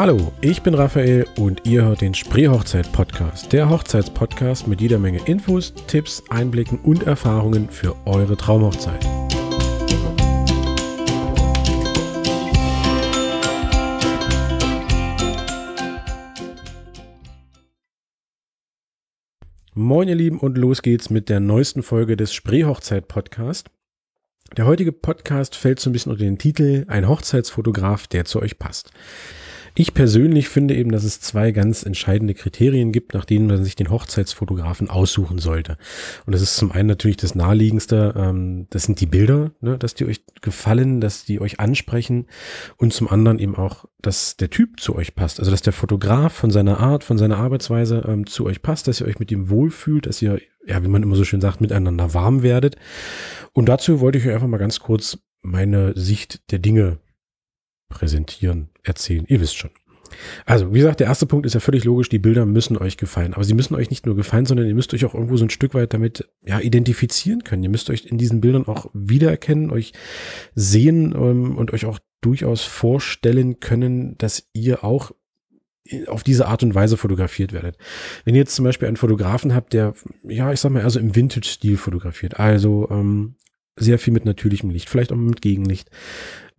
Hallo, ich bin Raphael und ihr hört den Spreehochzeit-Podcast, der Hochzeitspodcast mit jeder Menge Infos, Tipps, Einblicken und Erfahrungen für eure Traumhochzeit. Moin ihr Lieben und los geht's mit der neuesten Folge des Spreehochzeit-Podcast. Der heutige Podcast fällt so ein bisschen unter den Titel Ein Hochzeitsfotograf, der zu euch passt. Ich persönlich finde eben, dass es zwei ganz entscheidende Kriterien gibt, nach denen man sich den Hochzeitsfotografen aussuchen sollte. Und das ist zum einen natürlich das naheliegendste, ähm, das sind die Bilder, ne, dass die euch gefallen, dass die euch ansprechen und zum anderen eben auch, dass der Typ zu euch passt. Also dass der Fotograf von seiner Art, von seiner Arbeitsweise ähm, zu euch passt, dass ihr euch mit ihm wohlfühlt, dass ihr, ja, wie man immer so schön sagt, miteinander warm werdet. Und dazu wollte ich euch einfach mal ganz kurz meine Sicht der Dinge präsentieren, erzählen. Ihr wisst schon. Also, wie gesagt, der erste Punkt ist ja völlig logisch, die Bilder müssen euch gefallen. Aber sie müssen euch nicht nur gefallen, sondern ihr müsst euch auch irgendwo so ein Stück weit damit ja, identifizieren können. Ihr müsst euch in diesen Bildern auch wiedererkennen, euch sehen ähm, und euch auch durchaus vorstellen können, dass ihr auch auf diese Art und Weise fotografiert werdet. Wenn ihr jetzt zum Beispiel einen Fotografen habt, der, ja, ich sag mal, also im Vintage-Stil fotografiert, also ähm, sehr viel mit natürlichem Licht, vielleicht auch mit Gegenlicht,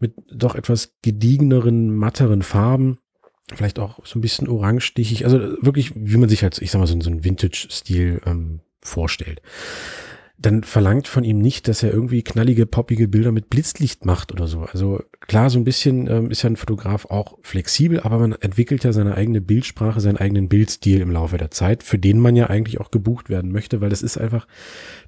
mit doch etwas gediegeneren, matteren Farben, vielleicht auch so ein bisschen orangestichig, also wirklich, wie man sich halt, ich sag mal, so, so einen Vintage-Stil ähm, vorstellt dann verlangt von ihm nicht, dass er irgendwie knallige, poppige Bilder mit Blitzlicht macht oder so. Also klar, so ein bisschen ähm, ist ja ein Fotograf auch flexibel, aber man entwickelt ja seine eigene Bildsprache, seinen eigenen Bildstil im Laufe der Zeit, für den man ja eigentlich auch gebucht werden möchte, weil das ist einfach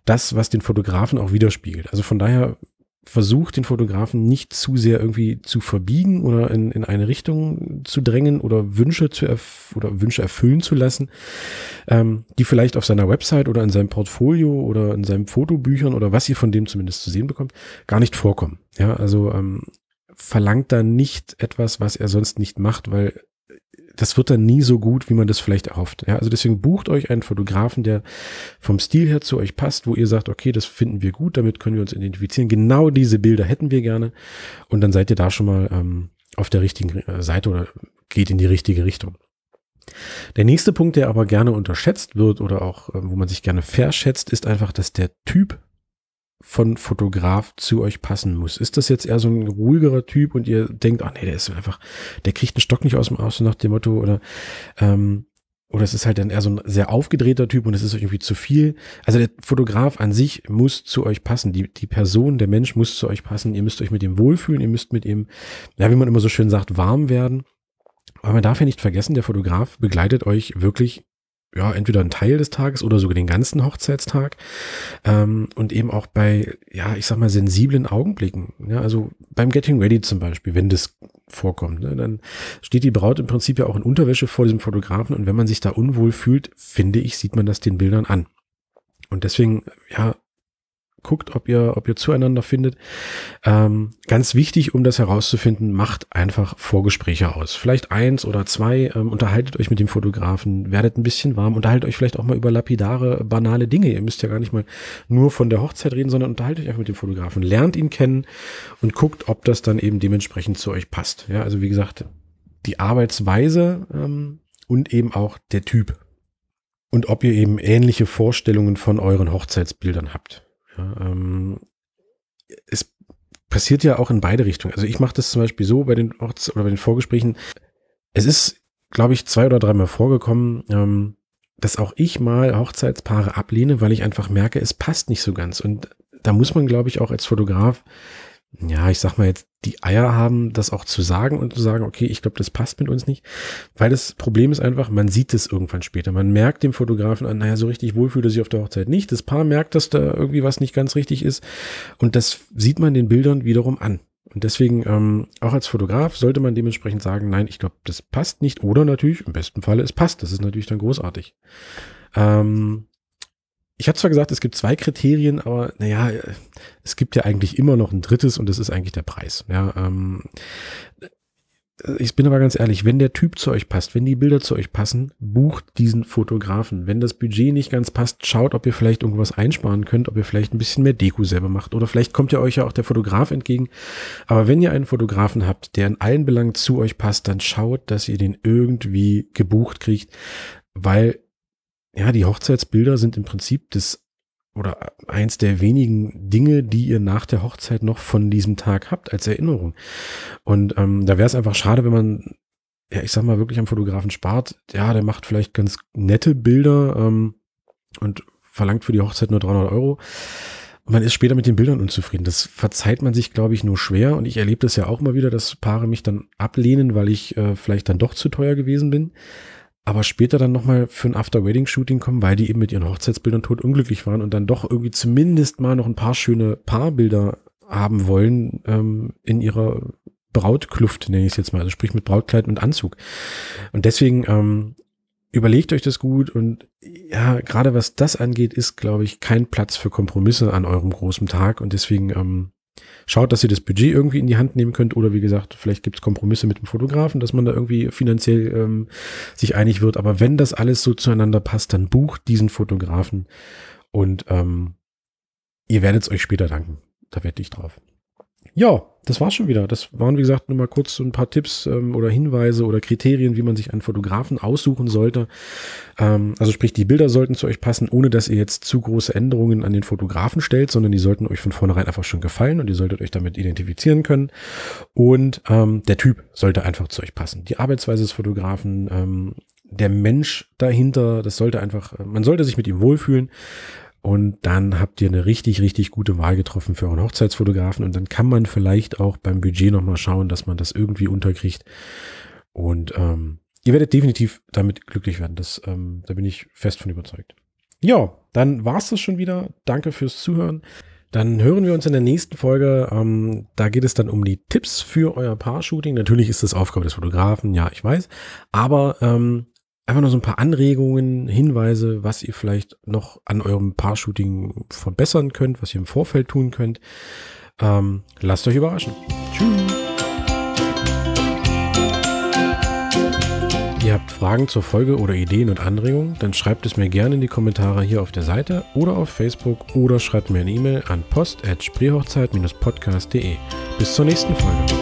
das, was den Fotografen auch widerspiegelt. Also von daher versucht, den Fotografen nicht zu sehr irgendwie zu verbiegen oder in, in eine Richtung zu drängen oder Wünsche zu erf oder Wünsche erfüllen zu lassen, ähm, die vielleicht auf seiner Website oder in seinem Portfolio oder in seinen Fotobüchern oder was ihr von dem zumindest zu sehen bekommt, gar nicht vorkommen. Ja, also ähm, verlangt da nicht etwas, was er sonst nicht macht, weil das wird dann nie so gut, wie man das vielleicht erhofft. Ja, also deswegen bucht euch einen Fotografen, der vom Stil her zu euch passt, wo ihr sagt, okay, das finden wir gut, damit können wir uns identifizieren. Genau diese Bilder hätten wir gerne. Und dann seid ihr da schon mal ähm, auf der richtigen äh, Seite oder geht in die richtige Richtung. Der nächste Punkt, der aber gerne unterschätzt wird oder auch, äh, wo man sich gerne verschätzt, ist einfach, dass der Typ von Fotograf zu euch passen muss. Ist das jetzt eher so ein ruhigerer Typ und ihr denkt, ach nee, der ist einfach, der kriegt einen Stock nicht aus dem Aus nach dem Motto oder ähm, oder es ist halt dann eher so ein sehr aufgedrehter Typ und es ist irgendwie zu viel. Also der Fotograf an sich muss zu euch passen. Die, die Person, der Mensch muss zu euch passen. Ihr müsst euch mit ihm wohlfühlen. Ihr müsst mit ihm, ja, wie man immer so schön sagt, warm werden. Aber man darf ja nicht vergessen, der Fotograf begleitet euch wirklich ja, entweder ein Teil des Tages oder sogar den ganzen Hochzeitstag. Ähm, und eben auch bei, ja, ich sag mal, sensiblen Augenblicken. Ja, also beim Getting Ready zum Beispiel, wenn das vorkommt, ne, dann steht die Braut im Prinzip ja auch in Unterwäsche vor diesem Fotografen und wenn man sich da unwohl fühlt, finde ich, sieht man das den Bildern an. Und deswegen, ja, guckt, ob ihr, ob ihr zueinander findet. Ähm, ganz wichtig, um das herauszufinden, macht einfach Vorgespräche aus. Vielleicht eins oder zwei, ähm, unterhaltet euch mit dem Fotografen, werdet ein bisschen warm, unterhaltet euch vielleicht auch mal über lapidare, banale Dinge. Ihr müsst ja gar nicht mal nur von der Hochzeit reden, sondern unterhaltet euch einfach mit dem Fotografen, lernt ihn kennen und guckt, ob das dann eben dementsprechend zu euch passt. Ja, also wie gesagt, die Arbeitsweise ähm, und eben auch der Typ. Und ob ihr eben ähnliche Vorstellungen von euren Hochzeitsbildern habt. Ja, ähm, es passiert ja auch in beide Richtungen. Also ich mache das zum Beispiel so bei den Orts oder bei den Vorgesprächen. Es ist, glaube ich, zwei oder dreimal vorgekommen, ähm, dass auch ich mal Hochzeitspaare ablehne, weil ich einfach merke, es passt nicht so ganz. Und da muss man, glaube ich, auch als Fotograf ja, ich sag mal jetzt, die Eier haben, das auch zu sagen und zu sagen, okay, ich glaube, das passt mit uns nicht. Weil das Problem ist einfach, man sieht es irgendwann später. Man merkt dem Fotografen an, naja, so richtig wohl fühlt er sich auf der Hochzeit nicht. Das Paar merkt, dass da irgendwie was nicht ganz richtig ist. Und das sieht man den Bildern wiederum an. Und deswegen, ähm, auch als Fotograf sollte man dementsprechend sagen, nein, ich glaube, das passt nicht. Oder natürlich, im besten Falle, es passt. Das ist natürlich dann großartig. Ähm, ich habe zwar gesagt, es gibt zwei Kriterien, aber naja, es gibt ja eigentlich immer noch ein drittes und das ist eigentlich der Preis. Ja, ähm, ich bin aber ganz ehrlich, wenn der Typ zu euch passt, wenn die Bilder zu euch passen, bucht diesen Fotografen. Wenn das Budget nicht ganz passt, schaut, ob ihr vielleicht irgendwas einsparen könnt, ob ihr vielleicht ein bisschen mehr Deko selber macht oder vielleicht kommt ja euch ja auch der Fotograf entgegen. Aber wenn ihr einen Fotografen habt, der in allen Belangen zu euch passt, dann schaut, dass ihr den irgendwie gebucht kriegt, weil ja, die Hochzeitsbilder sind im Prinzip das oder eins der wenigen Dinge, die ihr nach der Hochzeit noch von diesem Tag habt als Erinnerung. Und ähm, da wäre es einfach schade, wenn man, ja, ich sag mal, wirklich am Fotografen spart. Ja, der macht vielleicht ganz nette Bilder ähm, und verlangt für die Hochzeit nur 300 Euro. Man ist später mit den Bildern unzufrieden. Das verzeiht man sich, glaube ich, nur schwer. Und ich erlebe das ja auch immer wieder, dass Paare mich dann ablehnen, weil ich äh, vielleicht dann doch zu teuer gewesen bin aber später dann nochmal für ein After-Wedding-Shooting kommen, weil die eben mit ihren Hochzeitsbildern tot unglücklich waren und dann doch irgendwie zumindest mal noch ein paar schöne Paarbilder haben wollen ähm, in ihrer Brautkluft, nenne ich es jetzt mal, also sprich mit Brautkleid und Anzug. Und deswegen ähm, überlegt euch das gut und ja, gerade was das angeht, ist, glaube ich, kein Platz für Kompromisse an eurem großen Tag und deswegen ähm, Schaut, dass ihr das Budget irgendwie in die Hand nehmen könnt oder wie gesagt, vielleicht gibt es Kompromisse mit dem Fotografen, dass man da irgendwie finanziell ähm, sich einig wird. Aber wenn das alles so zueinander passt, dann bucht diesen Fotografen und ähm, ihr werdet es euch später danken. Da wette ich drauf. Ja, das war's schon wieder. Das waren, wie gesagt, nur mal kurz so ein paar Tipps ähm, oder Hinweise oder Kriterien, wie man sich einen Fotografen aussuchen sollte. Ähm, also sprich, die Bilder sollten zu euch passen, ohne dass ihr jetzt zu große Änderungen an den Fotografen stellt, sondern die sollten euch von vornherein einfach schon gefallen und ihr solltet euch damit identifizieren können. Und ähm, der Typ sollte einfach zu euch passen. Die Arbeitsweise des Fotografen, ähm, der Mensch dahinter, das sollte einfach, man sollte sich mit ihm wohlfühlen. Und dann habt ihr eine richtig, richtig gute Wahl getroffen für euren Hochzeitsfotografen. Und dann kann man vielleicht auch beim Budget nochmal schauen, dass man das irgendwie unterkriegt. Und ähm, ihr werdet definitiv damit glücklich werden. Das, ähm, da bin ich fest von überzeugt. Ja, dann war's das schon wieder. Danke fürs Zuhören. Dann hören wir uns in der nächsten Folge. Ähm, da geht es dann um die Tipps für euer Paar-Shooting. Natürlich ist das Aufgabe des Fotografen, ja, ich weiß. Aber ähm, einfach noch so ein paar Anregungen, Hinweise, was ihr vielleicht noch an eurem Paar-Shooting verbessern könnt, was ihr im Vorfeld tun könnt. Ähm, lasst euch überraschen. Tschüss. Ihr habt Fragen zur Folge oder Ideen und Anregungen, dann schreibt es mir gerne in die Kommentare hier auf der Seite oder auf Facebook oder schreibt mir eine E-Mail an post@spreehochzeit-podcast.de. Bis zur nächsten Folge.